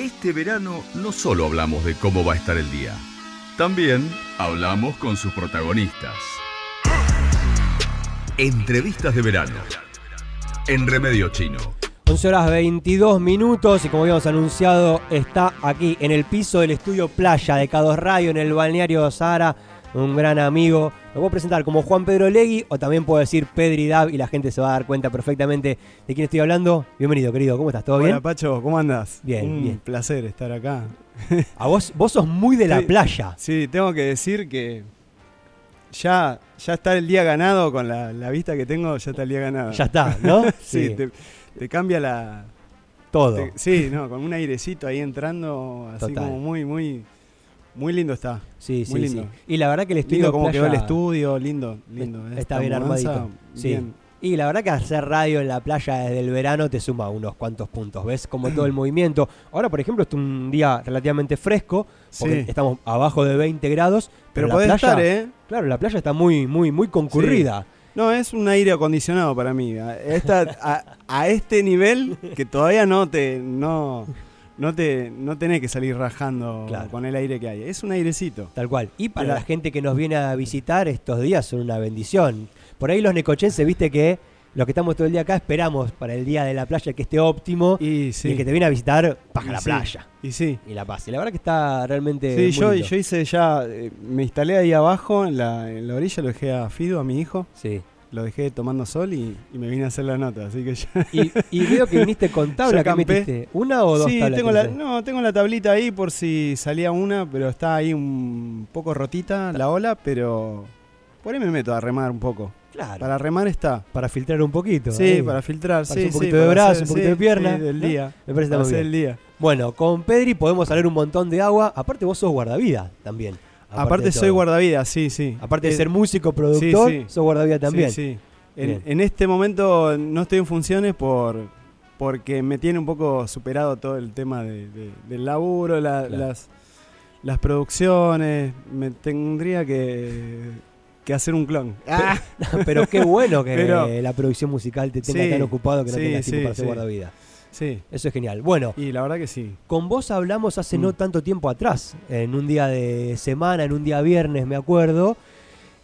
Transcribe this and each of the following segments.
Este verano no solo hablamos de cómo va a estar el día, también hablamos con sus protagonistas. Entrevistas de verano. En Remedio Chino. 11 horas 22 minutos y como habíamos anunciado está aquí en el piso del estudio Playa de Cados Radio en el balneario Sahara, un gran amigo. Lo puedo presentar como Juan Pedro Legui o también puedo decir Pedri Dab y la gente se va a dar cuenta perfectamente de quién estoy hablando. Bienvenido querido, ¿cómo estás? ¿Todo bien? Hola Pacho, ¿cómo andas? Bien, Un bien. placer estar acá. A vos, vos sos muy de la Sí. playa. Sí, tengo que decir que ya, ya está el día ganado con la, la vista que tengo, ya está el día ganado. Ya está, ¿no? sí, Te, te cambia la... todo. te- sí, no, con un airecito ahí entrando, así Total. como muy, muy, muy lindo está. Sí, sí, muy sí. lindo. Y la verdad que el estudio Lindo como playa quedó el estudio, lindo, lindo. está Esta bien mudanza, armadito. Sí. Bien. Y la verdad que hacer radio en la playa desde el verano te suma unos cuantos puntos. ¿Ves? Como todo el movimiento. Ahora, por ejemplo, es un día relativamente fresco. Porque Sí. estamos abajo de 20 grados. Pero la podés playa, estar, ¿eh? Claro, la playa está muy, muy, muy concurrida. No, es un aire acondicionado para mí. A, esta- a, a este nivel que todavía no te no, no te no tenés que salir rajando Claro. con el aire que hay. Es un airecito. Tal cual. Y para la gente que nos viene a visitar estos días son una bendición. Por ahí los necochenses, viste que los que estamos todo el día acá esperamos para el día de la playa que esté óptimo. Y, Y sí. el que te viene a visitar, paga la sí, playa. Y sí. Y la paz. Y la verdad que está realmente. Sí, yo, yo hice ya, eh, me instalé ahí abajo en la, en la orilla, lo dejé a Fido, a mi hijo, Sí. Lo dejé tomando sol y, y me vine a hacer la nota, así que ya... Y, y veo que viniste con tabla, ¿qué metiste? ¿Una o dos sí, tablas? tengo la, no, tengo la tablita ahí por si salía una, pero está ahí un poco rotita la ola, pero por ahí me meto a remar un poco. Claro. Para, Para remar está. filtrar un poquito. Sí, ahí. para filtrar, Para sí, un sí, poquito de para brazo, hacer- un poquito sí, de pierna, del ¿no? día. Me parece Para muy bien. el día. Bueno, con Pedri podemos salir un montón de agua. Aparte, vos sos guardavida también. Aparte, soy todo. guardavidas, sí, sí. Aparte de Eh, ser músico, productor, sí. sos guardavida también. Sí. En, en este momento no estoy en funciones por porque me tiene un poco superado todo el tema de- de- del laburo, la- Claro. las, las producciones. Me tendría que, que hacer un clon. Ah, Pero qué bueno que Pero- la producción musical te tenga tan ocupado que no tengas tiempo para ser sí. guardavida. Sí, Eso es genial. Bueno, y la verdad que sí. Con vos hablamos hace Mm. no tanto tiempo atrás, en un día de semana, en un día viernes, me acuerdo,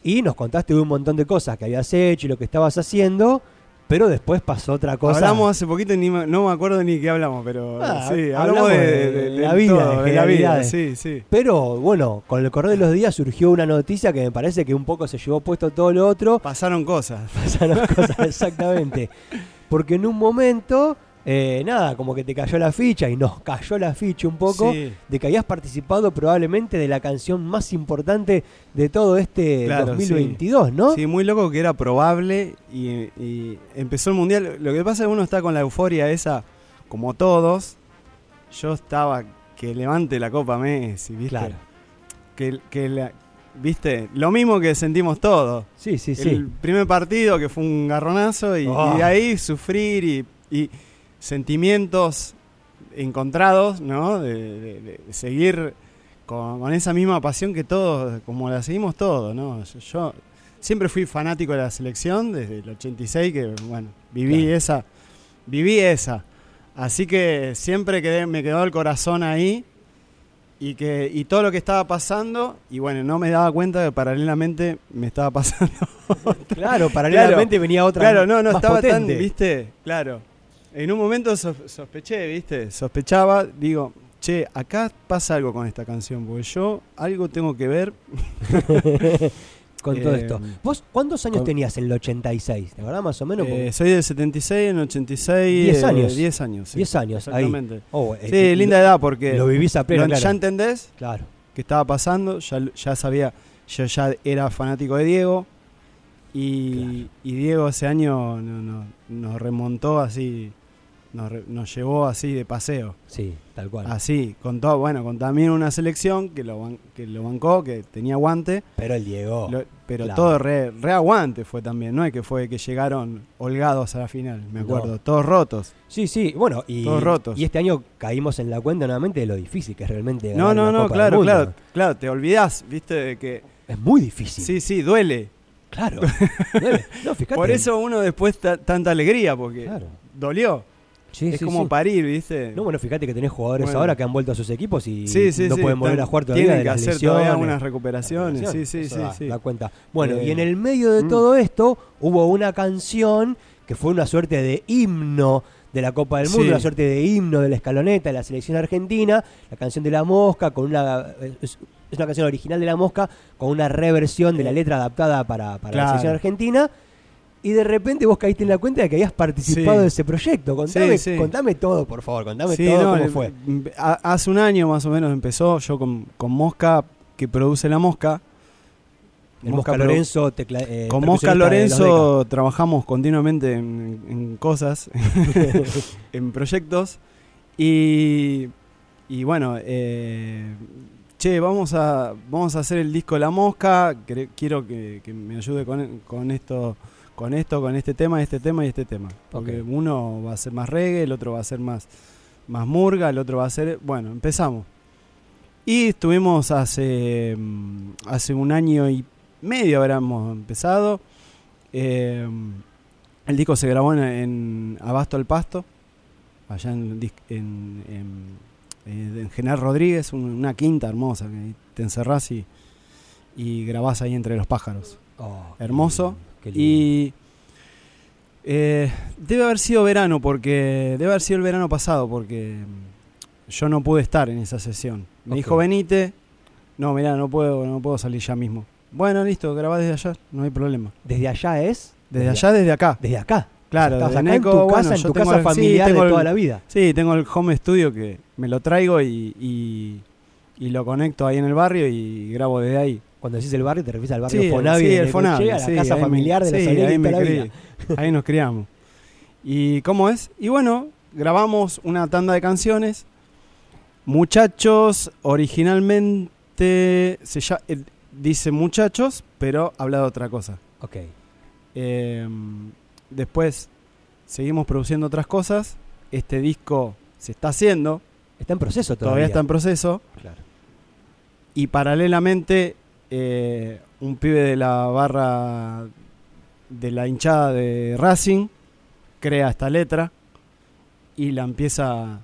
y nos contaste un montón de cosas que habías hecho y lo que estabas haciendo, pero después pasó otra cosa. Hablamos hace poquito y ni me- no me acuerdo ni qué hablamos, pero Ah, sí, hablamos hablamos de, de de- de la vida, todo, de la vida. Sí, sí. Pero bueno, con el correr de los días surgió una noticia que me parece que un poco se llevó puesto todo lo otro. Pasaron cosas. Pasaron cosas, exactamente. Porque en un momento, eh, nada, como que te cayó la ficha y nos cayó la ficha un poco. Sí. de que habías participado probablemente de la canción más importante de todo este Claro, 2022, ¿no? Sí, muy loco que era probable y, y empezó el mundial. Lo que pasa es que uno está con la euforia esa, como todos. Yo estaba que levante la Copa Messi, ¿viste? Claro. Que, que la- ¿viste? Lo mismo que sentimos todos. Sí, sí, sí. El primer partido que fue un garronazo y, Oh. y de ahí sufrir y, y sentimientos encontrados, ¿no? De, de- de seguir con, con esa misma pasión que todos, como la seguimos todos, ¿no? Yo, yo siempre fui fanático de la selección desde el 86, que bueno, viví Claro. esa, viví esa. Así que siempre quedé, me quedó el corazón ahí y que y todo lo que estaba pasando y bueno, no me daba cuenta que paralelamente me estaba pasando Claro, paralelamente venía otra. Claro, no, no más estaba tan, viste, claro. En un momento sos- sospeché, viste, sospechaba, digo, che, acá pasa algo con esta canción, porque yo algo tengo que ver. Con todo Eh, esto. ¿Vos cuántos años con- tenías en el 86? ¿De verdad más o menos? Eh, soy del 76, en 86. Diez eh, años. 10 años. sí, 10 años, ahí. Exactamente. Oh, eh, Sí, linda edad porque Lo vivís a pleno, lo- claro. ya entendés Claro. qué estaba pasando, ya, ya sabía, yo ya era fanático de Diego y, y Diego ese año no- no- nos remontó así, nos, llevó así de paseo. Sí, tal cual. Así, con todo, bueno, con también una selección que lo, ban- que lo bancó, que tenía aguante, Pero el Diego. lo- pero claro. todo re, re aguante fue también, no es que fue que llegaron holgados a la final, me No. acuerdo, todos rotos. Sí, sí, bueno, y, Todos rotos. y este año caímos en la cuenta nuevamente de lo difícil que es realmente No, ganar no, una no, Copa del claro, claro, claro, te olvidás, viste, de que Es muy difícil. sí, sí, duele. Claro. Duele. no. Por eso uno después ta- tanta alegría, porque Claro. dolió. Sí, es sí, como sí. parir, ¿viste? No, bueno, fíjate que tenés jugadores Bueno. ahora que han vuelto a sus equipos y no pueden volver a jugar todavía Tienen de que las hacer todavía unas recuperaciones. Sí, sí, Eso sí, da, sí. da cuenta. Bueno, y Eh, en el medio de mm. todo esto hubo una canción que fue una suerte de himno de la Copa del Mundo, Sí. una suerte de himno de la escaloneta de la selección argentina, la canción de la mosca, con una es, una canción original de la mosca, con una reversión de la letra adaptada para, para la selección argentina. Y de repente vos caíste en la cuenta de que habías participado Sí. de ese proyecto. Contame, Sí, sí. contame todo, por favor, contame todo no, cómo fue. hace un año más o menos empezó yo con, con Mosca, que produce la Mosca. El Mosca, Lorenzo, tecla- eh, Con Mosca Lorenzo trabajamos continuamente en, en cosas, en proyectos. Y, y bueno, eh, che, vamos a, vamos a hacer el disco La Mosca. Quiero que, que me ayude con, con esto, con esto, con este tema, este tema y este tema. Porque uno va a ser más reggae, el otro va a ser más, más murga, el otro va a ser. Bueno, empezamos. Y estuvimos hace, mm, hace un año y medio, habríamos empezado. Eh, el disco se grabó en, en Abasto al Pasto, allá en, en, en- eh, en General Rodríguez, un- una quinta hermosa, que te encerrás y, y grabás ahí entre los pájaros. Oh, Hermoso. Y eh, debe haber sido verano, porque debe haber sido el verano pasado, porque mm, yo no pude estar en esa sesión. Me Ok. dijo, venite. No, mirá, no puedo, no puedo salir ya mismo. Bueno, listo, grabá desde allá, no hay problema. Desde allá es. Desde allá, desde acá. Desde acá. Claro, desde acá Neco, en tu bueno, casa, en yo tu casa el- sí, familiar tengo de el- toda la vida. Sí, tengo el home studio que me lo traigo y, y, y lo conecto ahí en el barrio y grabo desde ahí. Cuando decís el barrio, te refieres al barrio Sí, Fonavi sí, el Fonavi, la sí, casa ahí familiar de sí, ahí me la crié. vida. Ahí nos criamos. ¿Y cómo es? Y bueno, grabamos una tanda de canciones. Muchachos, originalmente se ya- eh, dice muchachos, pero habla de otra cosa. Ok. Eh, después seguimos produciendo otras cosas. Este disco se está haciendo, Está en proceso todavía, todavía. está en proceso. Claro. Y paralelamente, eh, un pibe de la barra de la hinchada de Racing crea esta letra y la empieza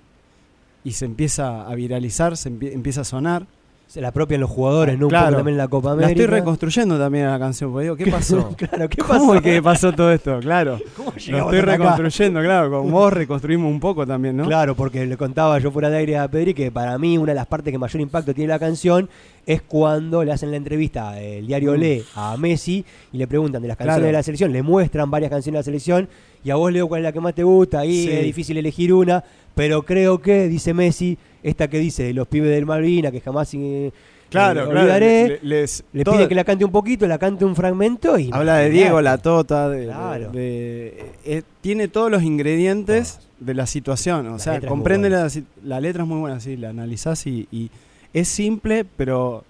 y se empieza a viralizar, se empie- empieza a sonar. Se la apropian los jugadores, ¿no? Un Claro. poco también en la Copa La América. estoy reconstruyendo también a la canción, porque digo, ¿qué pasó? claro, ¿qué ¿Cómo pasó? que pasó todo esto? Claro. ¿Cómo Lo estoy acá? reconstruyendo, claro. Con vos reconstruimos un poco también, ¿no? Claro, porque le contaba yo fuera de aire a Pedri que para mí una de las partes que mayor impacto tiene la canción es cuando le hacen la entrevista el diario Mm. Le a Messi y le preguntan de las canciones Claro. de la selección, le muestran varias canciones de la selección y a vos Leo cuál es la que más te gusta, ahí Sí. es difícil elegir una, pero creo que, dice Messi, esta que dice de los pibes del Malvina, que jamás eh, Claro, eh, claro. olvidaré, le- les- le todo- pide que la cante un poquito, la cante un fragmento y... Habla de Diego, la tota, de, Claro. de- eh, tiene todos los ingredientes de la situación. O La sea, comprende la, la letra es muy buena, sí, la analizás y, y es simple, pero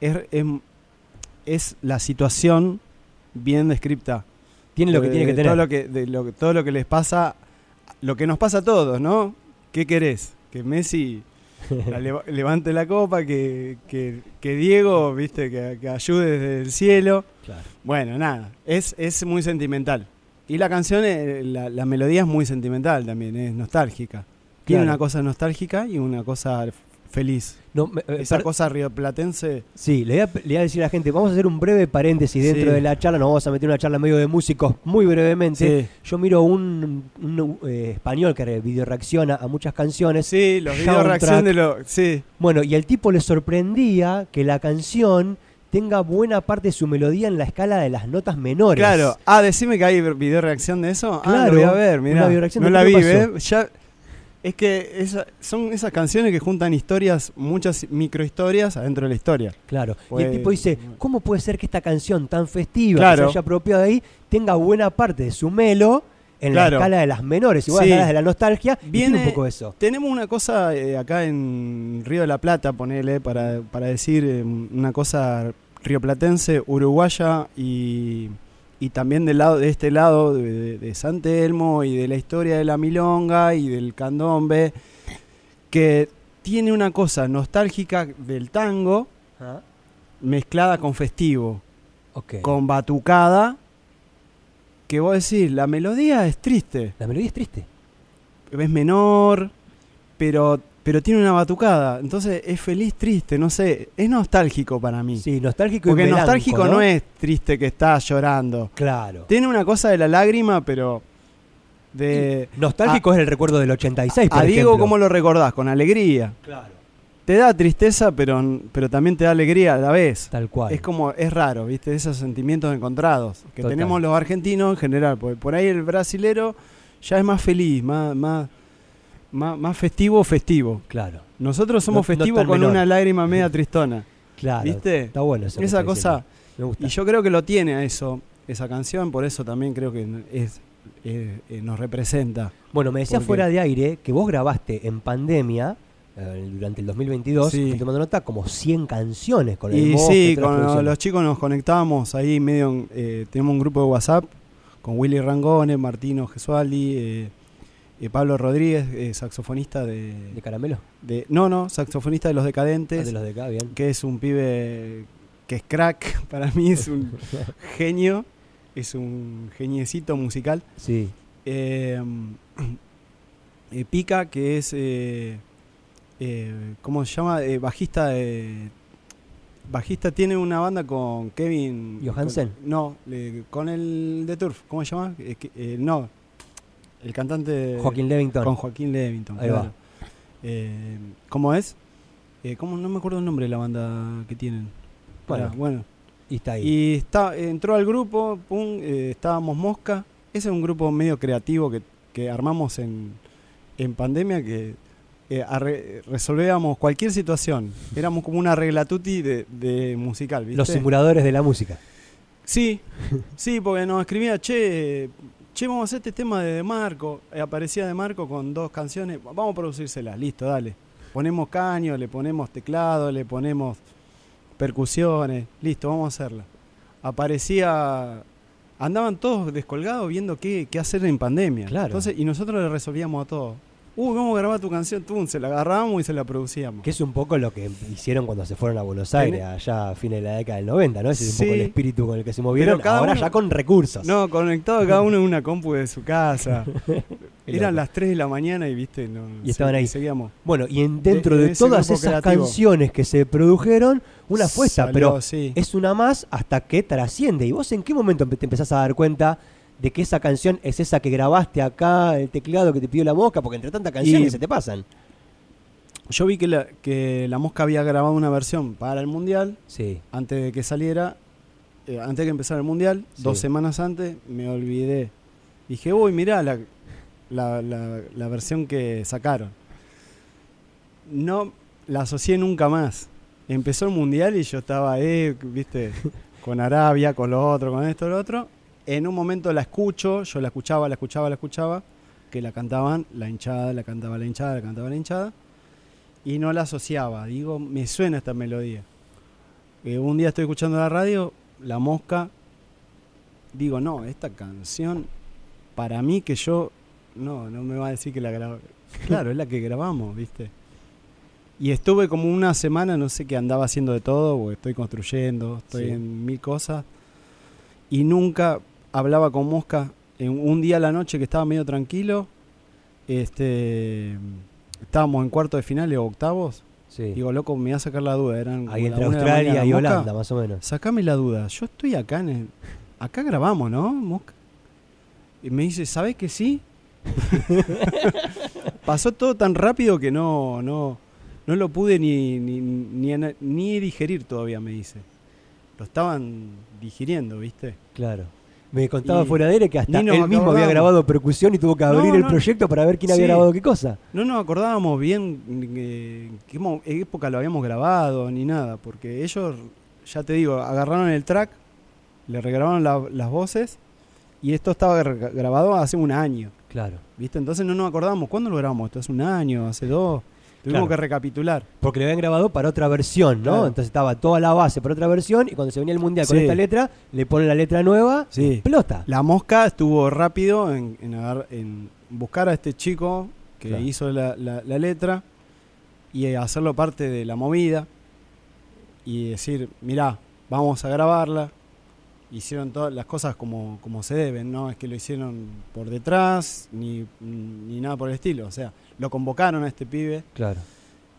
es, es, es la situación bien descripta. Tiene lo que De- tiene que tener. Todo lo que, de lo, que- todo lo que les pasa, lo que nos pasa a todos, ¿no? ¿Qué querés? Que Messi la leva- levante la copa, que, que, que Diego, viste, que, que ayude desde el cielo. Claro. Bueno, nada, es, es muy sentimental. Y la canción, eh, la, la melodía es muy sentimental también, es nostálgica. Tiene Claro. una cosa nostálgica y una cosa feliz. No, me- eh, Esa per- cosa rioplatense. Sí, le voy, a, le voy a decir a la gente, vamos a hacer un breve paréntesis dentro Sí. de la charla, nos vamos a meter en una charla medio de músicos muy brevemente. Sí, Yo miro un, un, eh, español que video reacciona a muchas canciones. sí los Soundtrack. reacción de lo. Sí, Bueno, y al tipo le sorprendía que la canción tenga buena parte de su melodía en la escala de las notas menores. claro. Ah, decime que hay video reacción de eso. ah, Claro, lo voy a ver, videoreacción No la vi. ¿eh? Ya, es que esa- son esas canciones que juntan historias, muchas microhistorias adentro de la historia. Claro. y Pues- el tipo dice, ¿cómo puede ser que esta canción tan festiva, Claro. que se haya apropiado de ahí, tenga buena parte de su melo en Claro. la escala de las menores? Igual Sí. a las de la nostalgia, Viene- un poco eso. Tenemos una cosa eh, acá en Río de la Plata, ponele, para, para decir eh, una cosa rioplatense, uruguaya y, y también del lado, de este lado de, de- de San Telmo y de la historia de la milonga y del candombe, que tiene una cosa nostálgica del tango mezclada con festivo, con batucada, que vos decís, la melodía es triste. La melodía es triste. es menor, pero, pero tiene una batucada. Entonces es feliz, triste, no sé. Es nostálgico para mí. Sí, nostálgico y Porque melanco, nostálgico no es triste que está llorando. Claro. Tiene una cosa de la lágrima, pero de... Nostálgico es el recuerdo del 86, por A Diego, ejemplo. ¿cómo lo recordás? Con alegría. Claro. Te da tristeza, pero, pero también te da alegría a la vez. Tal cual. Es como, es raro, ¿viste? Esos sentimientos encontrados que Total. tenemos los argentinos en general. Porque por ahí el brasilero ya es más feliz, más, más, más, más festivo, festivo. Claro. Nosotros somos No- festivos con menor. una lágrima media tristona. Claro. ¿Viste? Está bueno eso. Esa cosa. Me gusta. Y yo creo que lo tiene a eso, esa canción, por eso también creo que es, eh, eh, nos representa. Bueno, me Porque- fuera de aire que vos grabaste en pandemia eh, durante el 2022, Sí. tomando nota, como 100 canciones con el Y sí, con los chicos nos conectábamos ahí medio, eh, tenemos un grupo de WhatsApp con Willy Rangone, Martino Gesualdi, eh, eh, Pablo Rodríguez, eh, saxofonista de, ¿De caramelo? de- No, no, saxofonista de Los Ah, Decadentes, de los de acá, bien. que es un pibe que es crack, para mí es un genio, es un geniecito musical. Sí. Eh, eh, Pica, que es, ¿cómo se llama? Bajista de... Bajista tiene una banda con Kevin... ¿Johansen? con- no, con el de Turf, ¿cómo se llama? Eh, eh, no, el cantante... Joaquín Levington. Con Joaquín Levington, Ahí claro. va. Eh, ¿Cómo es? Eh, ¿cómo? No me acuerdo el nombre de la banda que tienen. Bueno. Bueno. Y está ahí. Y está, entró al grupo, pum, eh, estábamos Mosca. Ese es un grupo medio creativo que, que armamos en, en pandemia que arre- resolvíamos cualquier situación. Éramos como una reglatuti de, de musical, ¿viste? Los simuladores de la música. Sí, sí, porque nos escribía, che, che, vamos a hacer este tema de, De Marco. Eh, aparecía De Marco con dos canciones, vamos a producírselas, listo, dale. Ponemos caño, le ponemos teclado, le ponemos percusiones, listo, vamos a hacerla. Aparecía, andaban todos descolgados viendo qué, qué hacer en pandemia. Claro. Entonces, y nosotros le resolvíamos a todo. Uy, vamos a grabar tu canción, tú, se la agarrábamos y se la producíamos. Que es un poco lo que hicieron cuando se fueron a Buenos Aires, allá a fines de la década del 90, ¿no? Ese es un Sí. poco el espíritu con el que se movieron. Ahora uno- ya con recursos. No, conectado cada uno en una compu de su casa. Eran las 3 de la mañana y viste, no, Y estaban ahí. Seguíamos. Bueno, y en, dentro De- de, de ese todas esas creativo. canciones que se produjeron, una fue esta, pero sí. es una más hasta que trasciende. ¿Y vos en qué momento te empezás a dar cuenta de que esa canción es esa que grabaste acá, el teclado que te pidió la mosca? Porque entre tantas canciones Y- se te pasan. Yo vi que la, que la Mosca había grabado una versión para el Mundial Sí. antes de que saliera, eh, antes de que empezara el Mundial, Sí. dos semanas antes, me olvidé. Dije, uy, mirá la, la, la- la versión que sacaron. No la asocié nunca más. Empezó el Mundial y yo estaba, eh, viste, con Arabia, con lo otro, con esto, lo otro. En un momento la escucho, yo la escuchaba, la escuchaba, la escuchaba, que la cantaban la hinchada, la cantaba la hinchada, la cantaba la hinchada, y no la asociaba. Digo, me suena esta melodía. Eh, un día estoy escuchando la radio, La Mosca, digo, no, esta canción, para mí que yo, no, no me va a decir que la grabé. Claro, es la que grabamos, ¿viste? Y estuve como una semana, no sé qué andaba haciendo de todo, o estoy construyendo, estoy Sí. en mil cosas, y nunca hablaba con Mosca. En un día a la noche que estaba medio tranquilo, este, estábamos en cuarto de finales o octavos, Sí. Digo, loco, me va a sacar la duda. Eran Ahí entre Australia mañana. y Mosca, Holanda, más o menos. Sacame la duda. Yo estoy acá en el- Acá grabamos, ¿no? Mosca? Y me dice, ¿sabes que sí? Pasó todo tan rápido que no, no, no lo pude ni, ni, ni, ni digerir todavía, me dice. Lo estaban digiriendo, ¿viste? Claro. Me contaba Y fuera de aire que hasta él mismo había grabado percusión y tuvo que No, abrir el no. proyecto para ver quién había grabado qué cosa. No nos acordábamos bien eh, en qué época lo habíamos grabado ni nada, porque ellos, ya te digo, agarraron el track, le regrabaron la- las voces y esto estaba gra- grabado hace un año, Claro. ¿viste? Entonces no nos acordamos, ¿cuándo lo grabamos? Esto hace un año, hace dos, tuvimos Claro. que recapitular. Porque lo habían grabado para otra versión, ¿no? Claro. Entonces estaba toda la base para otra versión y cuando se venía el mundial con esta letra, le ponen la letra nueva, Sí. explota. La mosca estuvo rápido en, en agar- en buscar a este chico que Claro. hizo la, la- la letra y hacerlo parte de la movida y decir, mirá, vamos a grabarla. Hicieron todas las cosas como, como se deben, no es que lo hicieron por detrás ni, ni nada por el estilo. O sea, lo convocaron a este pibe. Claro.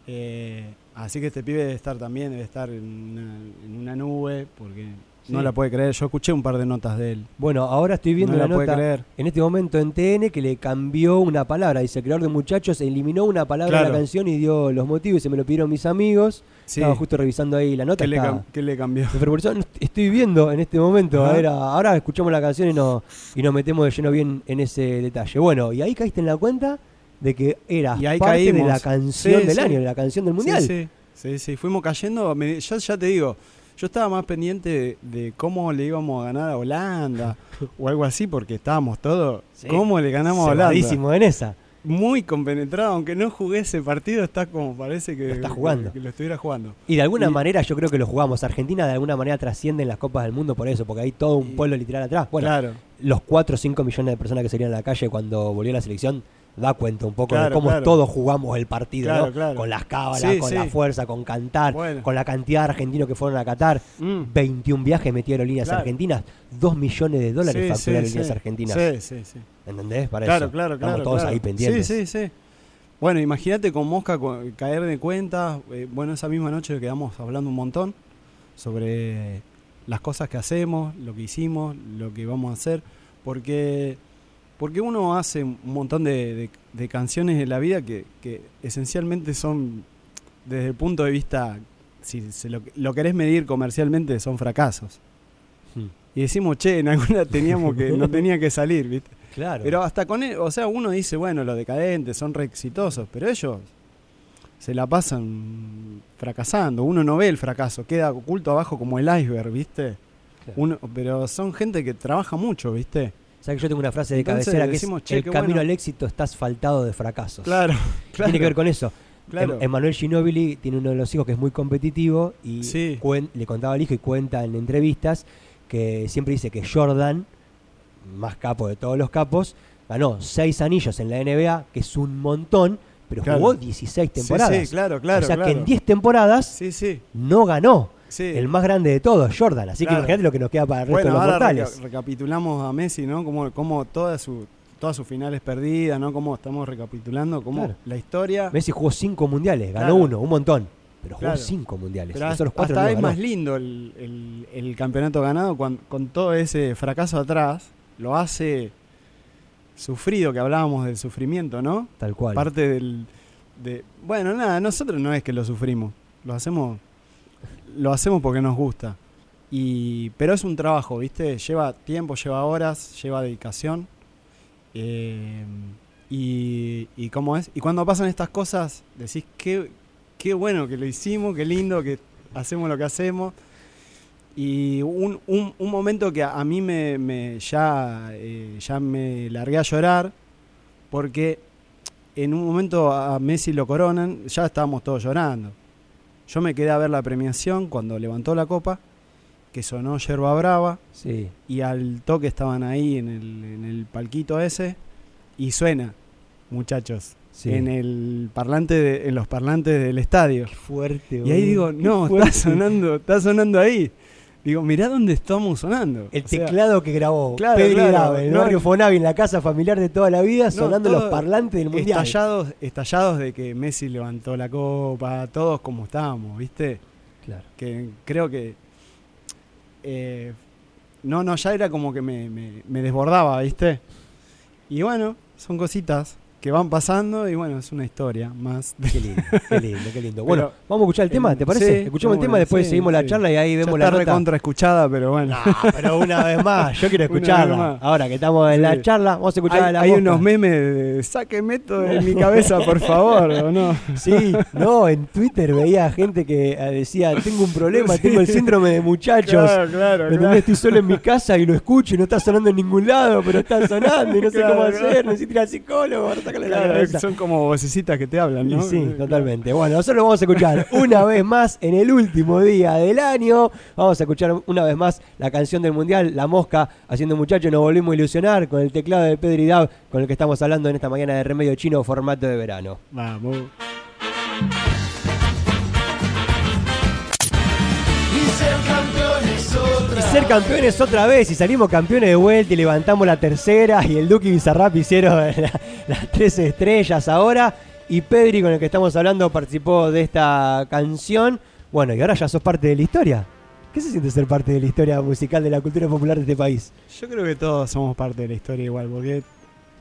eh, así que este pibe debe estar también, debe estar en una, en una nube, porque no la puede creer. Yo escuché un par de notas de él. Bueno, ahora estoy viendo no la puede nota creer. en este momento en TN que le cambió una palabra. Dice, el creador de muchachos eliminó una palabra de Claro. la canción y dio los motivos y se me lo pidieron mis amigos. Sí. Estaba justo revisando ahí la nota. ¿Qué, le, está- cam- qué le cambió? Estoy viendo en este momento. A ver, ahora escuchamos la canción y, no, y nos metemos de lleno bien en ese detalle. Bueno, y ahí caíste en la cuenta de que era parte de la canción Sí, del sí. año, de la canción del mundial. Sí, sí, sí, sí, fuimos cayendo. me- yo ya te digo, yo estaba más pendiente de, de cómo le íbamos a ganar a Holanda o algo así, porque estábamos todos. ¿Cómo le ganamos a Holanda? En esa. Muy compenetrado, aunque no jugué ese partido, está como parece que Lo está jugando. que- lo estuviera jugando. Y de alguna Y- manera yo creo que lo jugamos. Argentina de alguna manera trasciende en las Copas del Mundo por eso, porque hay todo un pueblo literal atrás. Bueno, claro, los 4 o 5 millones de personas que salían a la calle cuando volvió la selección da cuenta un poco de cómo claro. todos jugamos el partido, Claro, ¿no? Con las cábalas, Sí, con sí. la fuerza, con cantar, Bueno. con la cantidad de argentinos que fueron a Qatar. Mm. 21 viajes metió Aerolíneas. Argentinas, 2 millones de dólares Sí, facturó Aerolíneas. Argentinas. Sí, sí, sí. ¿Entendés? Para Claro, eso. claro, Estamos claro. todos claro. ahí pendientes. Sí, sí, sí. Bueno, imagínate con Mosca caer de cuenta. eh, bueno, esa misma noche quedamos hablando un montón sobre las cosas que hacemos, lo que hicimos, lo que vamos a hacer. Porque, porque uno hace un montón de, de- de canciones en la vida que, que esencialmente son, desde el punto de vista, si se lo, lo querés medir comercialmente, son fracasos. Y decimos, che, en alguna teníamos que, no tenía que salir, ¿viste? Claro. Pero hasta con él, o sea, uno dice, bueno, los decadentes son re exitosos, pero ellos se la pasan fracasando. Uno no ve el fracaso, queda oculto abajo como el iceberg, ¿viste? Claro. Uno, pero son gente que trabaja mucho, ¿viste? ¿Sabes que yo tengo una frase de Entonces cabecera que decimos, es che, el camino bueno". al éxito está asfaltado de fracasos? Claro, claro. Tiene que ver con eso. claro. Em- Emanuel Ginóbili tiene uno de los hijos que es muy competitivo y Sí. cuen- le contaba al hijo y cuenta en entrevistas que siempre dice que Jordan, más capo de todos los capos, ganó seis anillos en la NBA, que es un montón, pero Claro. jugó 16 Sí, temporadas. Sí, claro, claro. o sea claro. que en 10 temporadas Sí, sí, no ganó. sí. El más grande de todos, Jordan. Así Claro. que imagínate lo que nos queda para el resto bueno, de los ahora mortales. reca- recapitulamos a Messi, ¿no? Como, como todas su, todas sus finales perdidas, ¿no? Como estamos recapitulando, como Claro. la historia. Messi jugó 5 mundiales, ganó Claro. uno, un montón. Pero jugó Claro. 5 mundiales. Pero hasta, los cuatro hasta no es ganó. más lindo el, el- el campeonato ganado cuan- con, todo ese fracaso atrás. Lo hace sufrido, que hablábamos del sufrimiento, ¿no? Tal cual. Parte del... De, bueno, nada, nosotros no es que lo sufrimos. Lo hacemos, lo hacemos porque nos gusta. Y, pero es un trabajo, ¿viste? Lleva tiempo, lleva horas, lleva dedicación. Eh, y, y cómo es. Y cuando pasan estas cosas, decís, qué, qué bueno que lo hicimos, qué lindo que hacemos lo que hacemos. Y un, un- un momento que a, a mí me, me- ya, eh, ya me largué a llorar, porque en un momento a Messi lo coronan, ya estábamos todos llorando. Yo me quedé a ver la premiación cuando levantó la copa, que sonó Yerba Brava, Sí. y al toque estaban ahí en el, en el palquito ese, y suena, muchachos, sí. en el parlante de- en los parlantes del estadio. Qué fuerte. Y ahí digo, no, está sonando, está sonando ahí. Digo, mirá dónde estamos sonando. El O sea, teclado que grabó claro, Pedro claro, Grave, en el no, barrio Fonavi, en la casa familiar de toda la vida, No, sonando los parlantes del mundial. estallados, estallados de que Messi levantó la copa, todos como estábamos, ¿viste? Claro. Que creo que. eh, no, no, ya era como que me, me- me desbordaba, ¿viste? Y bueno, son cositas que van pasando y bueno, es una historia más. Qué lindo, qué lindo, qué lindo. Bueno, Pero, vamos a escuchar el tema, ¿te eh, parece? sí, Escuchamos el tema, después sí, seguimos la charla y ahí ya vemos está la nota. recontra escuchada, pero bueno. No, pero una vez más, yo quiero escucharla. Ahora que estamos en la charla, vamos a escuchar hay la hay mosca. unos memes de sáqueme esto de mi cabeza, por favor, ¿o no? Sí, no, en Twitter veía gente que eh, decía, tengo un problema, tengo el síndrome de muchachos. Claro, claro, ¿Me claro. Estoy solo en mi casa y lo escucho y no está sonando en ningún lado, pero está sonando y no sé cómo hacer, necesito ir al psicólogo para la cabeza. son como vocecitas que te hablan, Y ¿no? sí, totalmente. Bueno, nosotros lo vamos a escuchar una vez más en el último día del año. Vamos a escuchar una vez más la canción del Mundial, La Mosca, haciendo muchachos, nos volvimos a ilusionar con el teclado de Pedro Idab, con el que estamos hablando en esta mañana de Remedio Chino, formato de verano. Vamos. Ser campeones otra vez, y salimos campeones de vuelta y levantamos la tercera, y el Duque y Bizarrap hicieron la- las tres estrellas ahora, y Pedri, con el que estamos hablando, participó de esta canción. Bueno, y ahora ya sos parte de la historia. ¿Qué se siente ser parte de la historia musical de la cultura popular de este país? Yo creo que todos somos parte de la historia igual, porque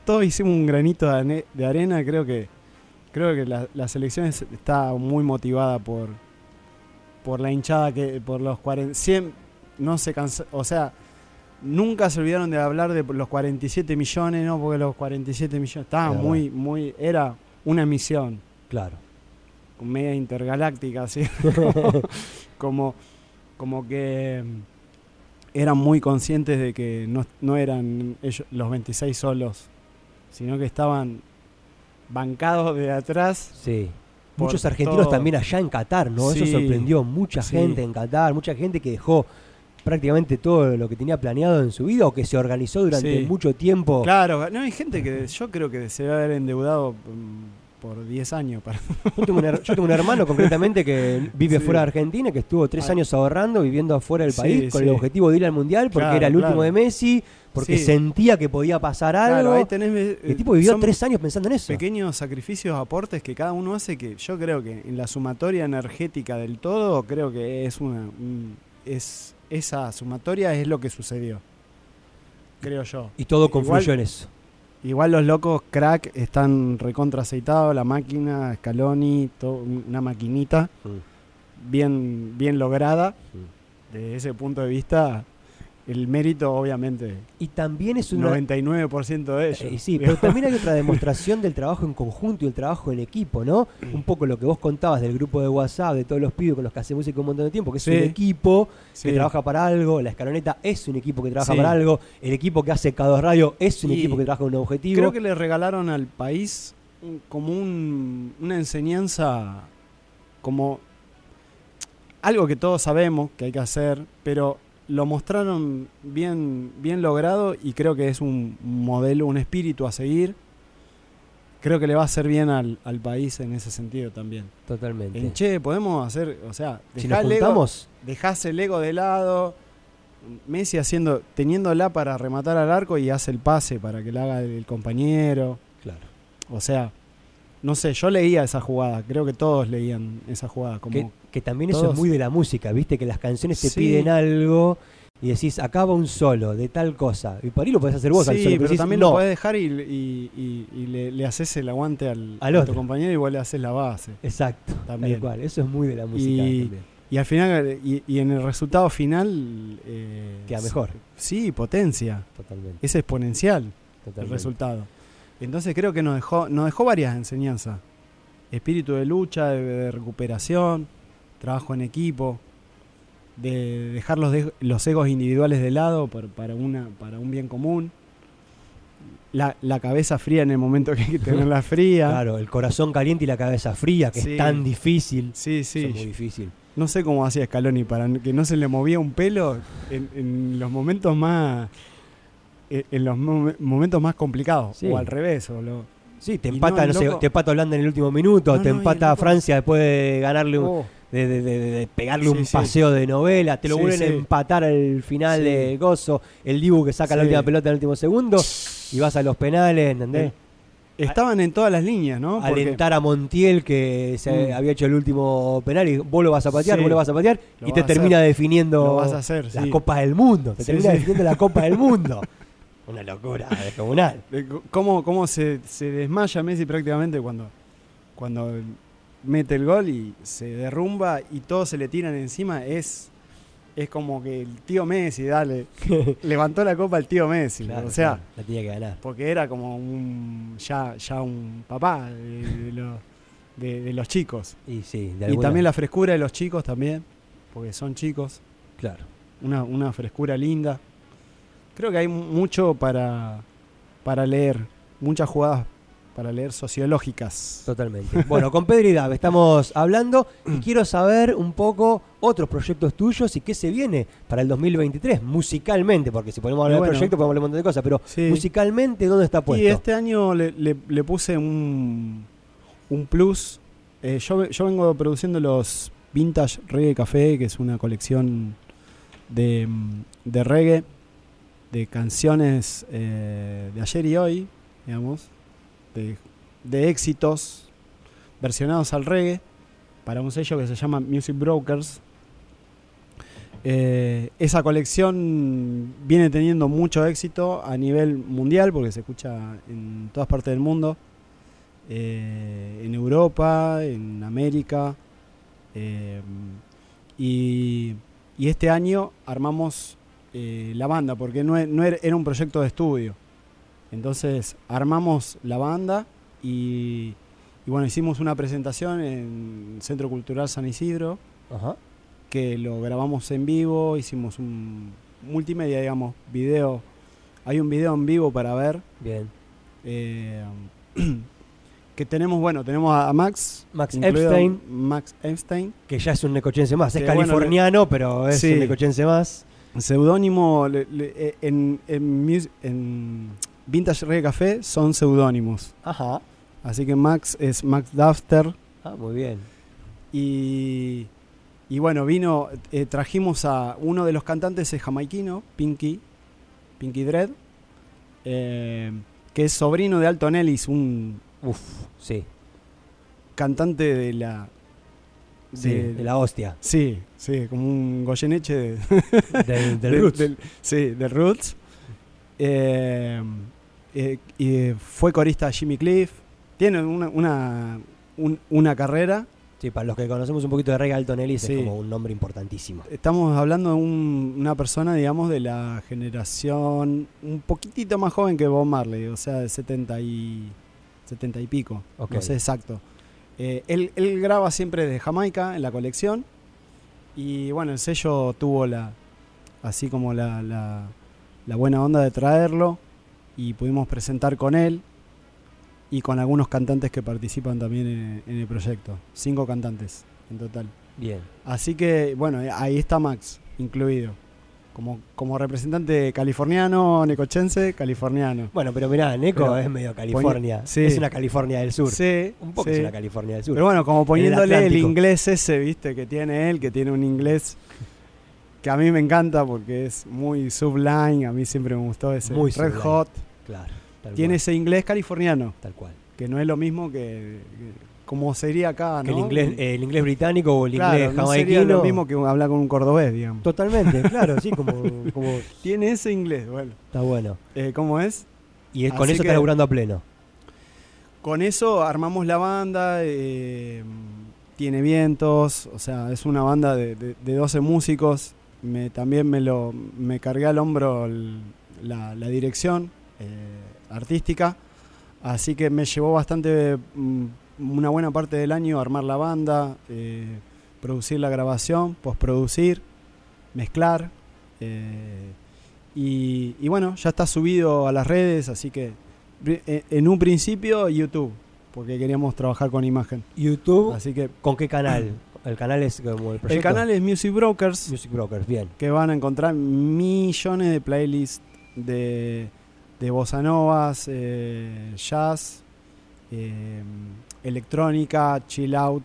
todos hicimos un granito de, arena. Creo que creo que la, selección es- está muy motivada por por la hinchada que por los 40 siem- no se cansa, o sea, nunca se olvidaron de hablar de los 47 millones, no, porque los 47 millones estaban Es muy muy era una misión Claro. media intergaláctica, así como, como que mm, eran muy conscientes de que no, no eran ellos los 26 solos, sino que estaban bancados de atrás. Sí. Muchos argentinos todo. también allá en Qatar, ¿no? Eso sorprendió mucha Sí. gente en Qatar, mucha gente que dejó prácticamente todo lo que tenía planeado en su vida o que se organizó durante Sí. mucho tiempo. Claro, no hay gente que yo creo que se debe haber endeudado mm, por 10 años para Yo tengo, un, her- yo tengo un hermano concretamente que vive Sí. fuera de Argentina, que estuvo tres Ah. años ahorrando, viviendo afuera del Sí, país, con el objetivo de ir al Mundial, porque Claro, era el último claro. de Messi, porque sentía que podía pasar algo. Claro, ahí tenés, eh, el tipo vivió tres años pensando en eso. pequeños sacrificios, aportes que cada uno hace que yo creo que en la sumatoria energética del todo creo que es una un- es esa sumatoria es lo que sucedió. Creo yo. Y todo Igual- confluyó en eso. Igual los locos crack están recontra aceitados, la máquina, Scaloni, todo, una maquinita bien bien lograda. Desde ese punto de vista el mérito obviamente Y también es una, 99% de ellos. Eh, sí, pero también hay otra demostración del trabajo en conjunto y el trabajo en equipo, ¿no? Un poco lo que vos contabas del grupo de WhatsApp, de todos los pibes con los que hace música un montón de tiempo, que es Sí. un equipo Sí. que trabaja para algo, la escaloneta es un equipo que trabaja Sí. para algo, el equipo que hace K2 Radio es un Y equipo que trabaja con un objetivo. Creo que le regalaron al país un- como un- una enseñanza, como algo que todos sabemos que hay que hacer, pero lo mostraron bien, bien logrado y creo que es un modelo, un espíritu a seguir. Creo que le va a hacer bien al, al país en ese sentido también. Totalmente. En che, podemos hacer, o sea, si dejá nos el ego- dejás el ego de lado. Messi haciendo, teniéndola para rematar al arco y hace el pase para que la haga el compañero. claro. O sea, no sé, yo leía esa jugada, creo que todos leían esa jugada. Como, Que, que también eso es muy de la música, ¿viste? Que las canciones te Sí. piden algo y decís, acá va un solo de tal cosa. Y por ahí lo podés hacer vos al sí, solo, pero decís, también no, lo podés dejar y, y- y- y le, le haces el aguante al, Al a tu compañero y vos le haces la base. Exacto, También. tal cual. Eso es muy de la música Y- también. Y al final, y, en el resultado final... eh, Queda mejor. Sí, potencia. Totalmente. Es exponencial. el resultado. Entonces creo que nos dejó, nos dejó varias enseñanzas. Espíritu de lucha, de, de recuperación, trabajo en equipo, de dejar los, de- los egos individuales de lado por- para, una, para un bien común. La, la cabeza fría en el momento que hay que tenerla fría. Claro, el corazón caliente y la cabeza fría, que Sí. es tan difícil. Sí, Eso es muy sí. difícil. No sé cómo hacía Scaloni para que no se le movía un pelo en, en los momentos más... En en los mo- momentos más complicados. Sí. O al revés. O lo, Sí, te empata, no, sé, te empata Holanda en el último minuto, No, te empata Francia después de ganarle un, Oh. de, de- de- de pegarle Sí, un sí. paseo de novela, te lo vuelven a empatar al final de Gozo, el Dibu que saca la última pelota en el último segundo y vas a los penales, ¿entendés? Estaban en todas las líneas, ¿no? Alentar a Montiel que se Mm. había hecho el último penal y vos lo vas a patear, Sí. vos lo vas a patear Lo y te termina hacer. definiendo vas a hacer, sí. Del Mundo, te Sí, termina definiendo la Copa del Mundo. Una locura descomunal. cómo, cómo se, se desmaya Messi prácticamente cuando, cuando mete el gol y se derrumba y todos se le tiran encima. Es, es como que el tío Messi, dale, levantó la copa el tío Messi. Claro, o sea, claro, la tenía que ganar. porque era como un ya, ya un papá de, de los, de- de los chicos. Y sí, Y alguna- también la frescura de los chicos también, porque son chicos. Claro. una, una frescura linda. Creo que hay mu- mucho para, para leer, muchas jugadas para leer sociológicas. Totalmente. Bueno, con Pedro y Dave estamos hablando y quiero saber un poco otros proyectos tuyos y qué se viene para el 2023, musicalmente, porque si podemos hablar Bueno. de proyectos podemos hablar un montón de cosas, pero Sí. musicalmente, ¿dónde está puesto? Y este año le, le- le puse un, un plus. Eh, yo, yo vengo produciendo los Vintage Reggae Café, que es una colección de, de reggae, de canciones eh, de ayer y hoy, digamos, de, de éxitos versionados al reggae, para un sello que se llama Music Brokers. Eh, esa colección viene teniendo mucho éxito a nivel mundial porque se escucha en todas partes del mundo, eh, en Europa, en América. y, y este año armamos eh, la banda porque no, e- no era, era un proyecto de estudio. Entonces armamos la banda y, y bueno, hicimos una presentación en el Centro Cultural San Isidro Ajá. que lo grabamos en vivo, hicimos un multimedia, digamos, video. Hay un video en vivo para ver. Bien. eh, que tenemos, bueno, tenemos a Max. Max Epstein. Max Epstein. Que ya es un necochense más. Es bueno, californiano, pero es sí. un necochense más. Seudónimo eh, en, en, en Vintage Reggae Café son seudónimos. Ajá. Así que Max es Max Dafter. Ah, muy bien. Y, y bueno, vino, eh, trajimos a uno de los cantantes es jamaiquino, Pinky, Pinky Dread, eh, que es sobrino de Alton Ellis, un Uf, sí. cantante de la... Sí, de- de la hostia. Sí, sí, como un Goyeneche de, Del, del Roots. del- sí, de Roots. Eh, eh, y fue corista Jimmy Cliff. Tiene una, una, un- una carrera. Sí, para los que conocemos un poquito de Reggae, Alton Ellis Sí. es como un nombre importantísimo. Estamos hablando de un- una persona, digamos, de la generación un poquitito más joven que Bob Marley, o sea, de 70 y, 70 y pico, Ok. no sé exacto. Eh, él, él graba siempre de Jamaica en la colección y bueno, el sello tuvo la, así como la, la- la buena onda de traerlo y pudimos presentar con él y con algunos cantantes que participan también en, en el proyecto, cinco cantantes en total. Bien. Así que, bueno, ahí está Max incluido. Como, como representante californiano, necochense, californiano. Bueno, pero mirá, Pero es medio California. sí. Es una California del sur. Sí, Un poco sí. es una California del sur. Pero bueno, como poniéndole el, inglés ese, viste, que tiene él, que tiene un inglés que a mí me encanta porque es muy sublime, a mí siempre me gustó ese. Muy Red sublime. Hot. claro. Tiene cual, ese inglés californiano, tal cual. que no es lo mismo que, que- como sería acá, Que ¿no? el inglés, eh, el inglés británico o el Claro, inglés no sería jamaiquino. lo mismo que hablar con un cordobés, digamos. Totalmente, claro, sí, como, como Tiene ese inglés, bueno. está bueno. Eh, ¿Cómo es? Y es- con Así eso está laburando a pleno. Con eso armamos la banda, eh, tiene vientos, o sea, es una banda de, de- de 12 músicos. Me, también me lo me cargué al hombro el- la, la dirección eh, artística, así que me llevó bastante mm, una buena parte del año armar la banda, eh, producir la grabación, postproducir, mezclar. eh, y, y bueno, ya está subido a las redes, así que eh, en un principio YouTube, porque queríamos trabajar con imagen. YouTube, Así que ¿con qué canal? El canal es como el proyecto. el canal es Music Brokers, Music Brokers, bien. que van a encontrar millones de playlists de, de bossa novas, eh, jazz, eh, electrónica, chill out.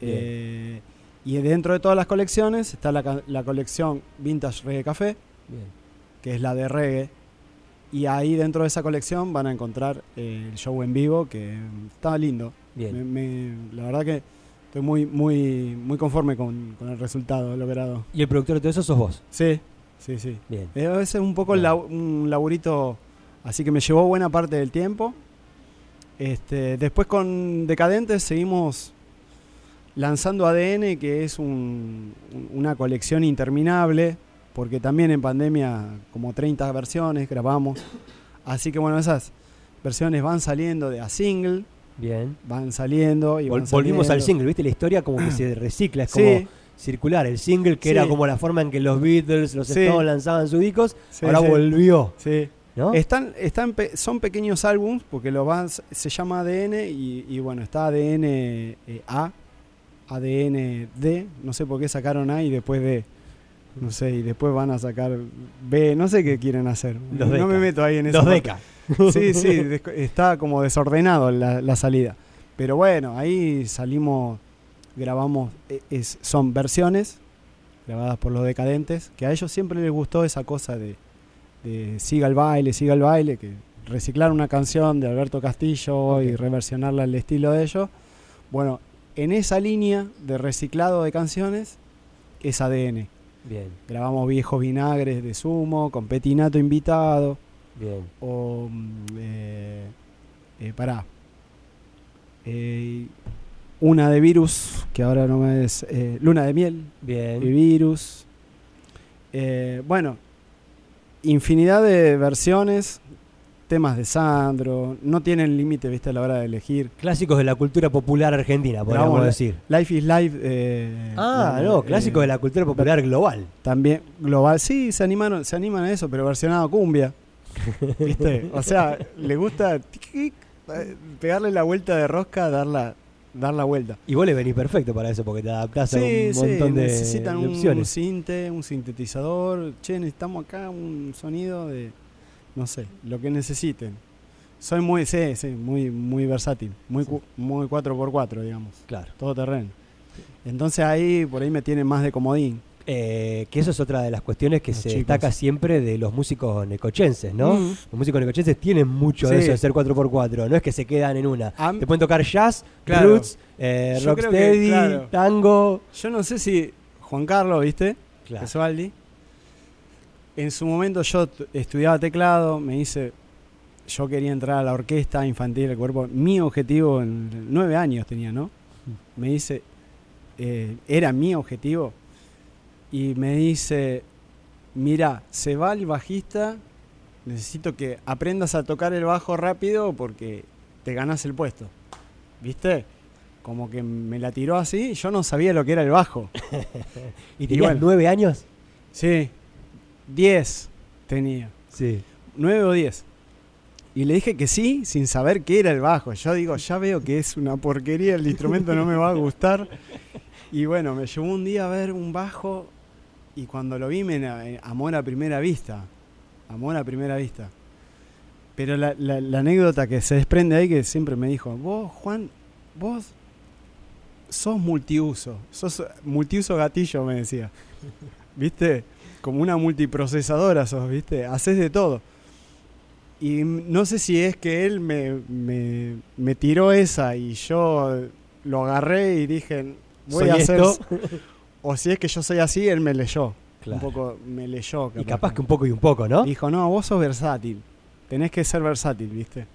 Eh, y dentro de todas las colecciones está la, la colección Vintage Reggae Café, bien. que es la de reggae. Y ahí dentro de esa colección van a encontrar eh, el show en vivo, que está lindo. Bien. Me- me- la verdad que estoy muy, muy, muy conforme con, con el resultado logrado. Y el productor de todo eso sos vos. Sí, sí, sí. Bien. Eh, a veces un poco lau- un laburito, así que me llevó buena parte del tiempo. Este, después con Decadentes seguimos lanzando ADN, que es un- un- una colección interminable, porque también en pandemia como 30 versiones grabamos. Así que bueno, esas versiones van saliendo de a single, Bien. van saliendo y Vol- van volvimos al single, ¿viste? La historia como que se recicla, es Sí, como circular. El single, que Sí. era como la forma en que los Beatles, los Sí. Stones lanzaban sus discos, ahora volvió, sí. ¿No? Están, están son pequeños álbums porque lo van, se llama ADN y, y bueno, está ADN eh, A, ADN D, no sé por qué sacaron A y después D. No sé, y después van a sacar B, no sé qué quieren hacer. Los no Deca. me meto ahí en Dos parte. décadas. Sí, sí, está como desordenado la, la salida. Pero bueno, ahí salimos grabamos, eh, es, son versiones grabadas por los decadentes, que a ellos siempre les gustó esa cosa de, de siga el baile, siga el baile, que reciclar una canción de Alberto Castillo y reversionarla al estilo de ellos. Bueno, en esa línea de reciclado de canciones es ADN. Bien, Grabamos viejos vinagres de sumo, con petinato invitado, bien. o mm, eh, eh, pará. Eh, una de virus, que ahora no me es. eh, luna de miel, Bien. de virus. Bueno, infinidad de versiones, temas de Sandro, no tienen límite, viste, a la hora de elegir. Clásicos de la cultura popular argentina, podríamos decir. Life is Life. eh, Ah, la- no, eh, clásicos de la cultura popular global. También global, sí, se animaron, se animan a eso, pero versionado cumbia. ¿Viste? O sea, le gusta tic, eh, pegarle la vuelta de rosca, darla, dar la vuelta. Y vos le venís perfecto para eso, porque te adaptás a Sí, un sí, montón de, necesitan de un sinte, un sintetizador. Che, necesitamos acá un sonido de, no sé, lo que necesiten. Soy muy, sí, sí, muy, muy versátil, muy, Sí. cu- muy 4x4, digamos, Claro. todo terreno. Entonces ahí, por ahí me tienen más de comodín. Eh, que eso es otra de las cuestiones que Los se chicos. destaca siempre de los músicos necochenses, ¿no? Mm. Los músicos necochenses tienen mucho de eso de ser 4x4, no es que se quedan en una. Am- Te pueden tocar jazz, Claro. roots, eh, rocksteady, claro. tango. Yo no sé si Juan Carlos, ¿viste? Claro. En su momento yo estudiaba teclado, me hice. Yo quería entrar a la orquesta infantil del cuerpo. Mi objetivo, en nueve años tenía, ¿no? Me dice. eh, era mi objetivo. Y me dice: Mira, se va el bajista. Necesito que aprendas a tocar el bajo rápido porque te ganas el puesto. ¿Viste? Como que me la tiró así. Yo no sabía lo que era el bajo. ¿Y tenías bueno. nueve años? Sí, 10 tenía, Sí. 9 o 10. Y le dije que sí, sin saber qué era el bajo. Yo digo, ya veo que es una porquería, el instrumento no me va a gustar. Y bueno, me llevó un día a ver un bajo y cuando lo vi me eh, amor a primera vista. Amor a primera vista. Pero la, la- la anécdota que se desprende ahí que siempre me dijo, vos, Juan, vos sos multiuso, sos multiuso gatillo, me decía. ¿Viste? Como una multiprocesadora sos, ¿viste? Haces de todo. Y no sé si es que él me, me, me tiró esa y yo lo agarré y dije, voy a hacer... esto. O si es que yo soy así, él me leyó. Claro. Un poco me leyó. Y capaz que un poco y un poco, ¿no? Dijo, no, vos sos versátil. Tenés que ser versátil, ¿viste?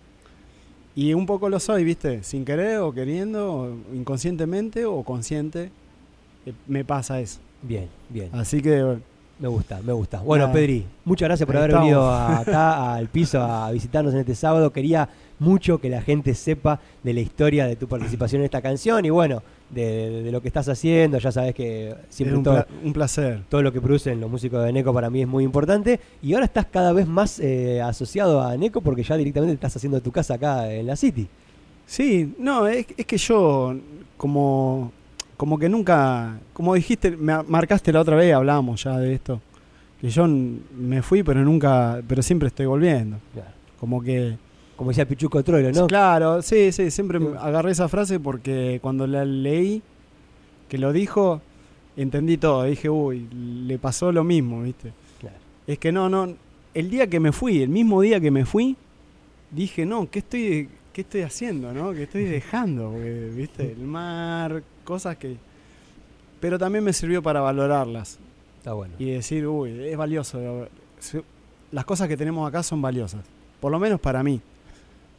Y un poco lo soy, ¿viste? Sin querer o queriendo, o inconscientemente o consciente, eh, me pasa eso. Bien, bien. Así que, bueno, Me gusta, me gusta. Bueno, Nada. Pedri, muchas gracias por Ahí haber estamos. venido a- acá al piso a visitarnos en este sábado. Quería mucho que la gente sepa de la historia de tu participación en esta canción y bueno, de, lo que estás haciendo. Ya sabes que es siempre un, todo, un placer. todo lo que producen los músicos de Neco para mí es muy importante. Y ahora estás cada vez más eh, asociado a Neco porque ya directamente estás haciendo tu casa acá en la City. Sí, no, es, es que yo, como, como que nunca, como dijiste, me marcaste la otra vez, hablábamos ya de esto, que yo me fui, pero nunca, pero siempre estoy volviendo. Claro. Como que Como decía Pichuco Troilo, ¿no? Claro, sí, sí, siempre Sí. agarré esa frase porque cuando la leí, que lo dijo, entendí todo. Dije, uy, le pasó lo mismo, ¿viste? Claro. Es que no, no, el día que me fui, el mismo día que me fui, dije, no, ¿qué estoy, qué estoy haciendo, no? ¿Qué estoy dejando? Porque, ¿Viste? El mar, cosas que... Pero también me sirvió para valorarlas Está bueno. y decir, uy, es valioso. Las cosas que tenemos acá son valiosas, por lo menos para mí,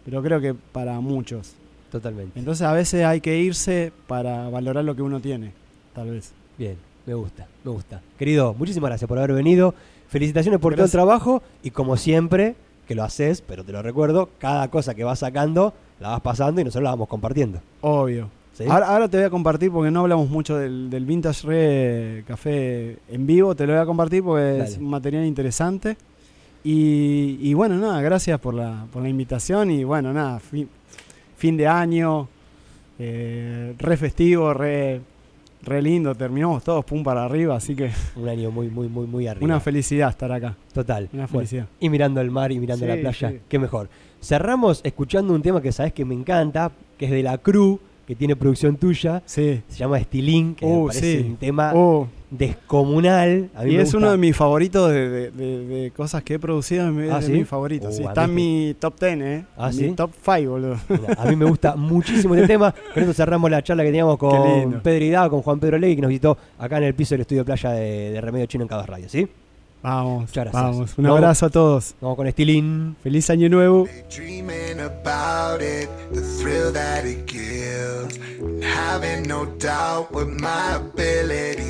pero creo que para muchos. Totalmente. Entonces a veces hay que irse para valorar lo que uno tiene, tal vez. Bien, me gusta, me gusta. Querido, muchísimas gracias por haber venido. Felicitaciones por Gracias. todo el trabajo y como siempre, que lo haces, pero te lo recuerdo, cada cosa que vas sacando la vas pasando y nosotros la vamos compartiendo. Obvio. ¿sí? Ahora, ahora te voy a compartir porque no hablamos mucho del, del Vintage Re Café en vivo, te lo voy a compartir porque es un material interesante. Y, y bueno, nada, gracias por la, por la invitación y bueno, nada, fin, fin de año, eh, re festivo, re, re lindo, terminamos todos pum para arriba, así que Un año muy, muy, muy, muy arriba. una felicidad estar acá, Total. una Bueno, felicidad. y mirando el mar y mirando Sí, la playa, sí. qué mejor. Cerramos escuchando un tema que sabes que me encanta, que es de la Cruz, que tiene producción tuya. Sí. Se llama Stilin, que me Uh, parece sí. un tema Uh, descomunal. A mí y me es uno de mis favoritos de, de- de- de cosas que he producido. Es Ah, de ¿sí? mis favoritos. Uh, sí. Está en mi top 10, ¿eh? Ah, En ¿sí? Mi top 5, boludo. Mira, A mí me gusta muchísimo este tema. Con esto cerramos la charla que teníamos con. Pedro Hidalgo, con Juan Pedro Legui, que nos visitó acá en el piso del estudio playa de, Remedio Chino en Cados Radio, ¿sí? Vamos, Muchas gracias. vamos. Un Vamos. abrazo a todos. Vamos con Stilin. Feliz año nuevo. Dreaming about it, the thrill that it gives, having no doubt with my abilities.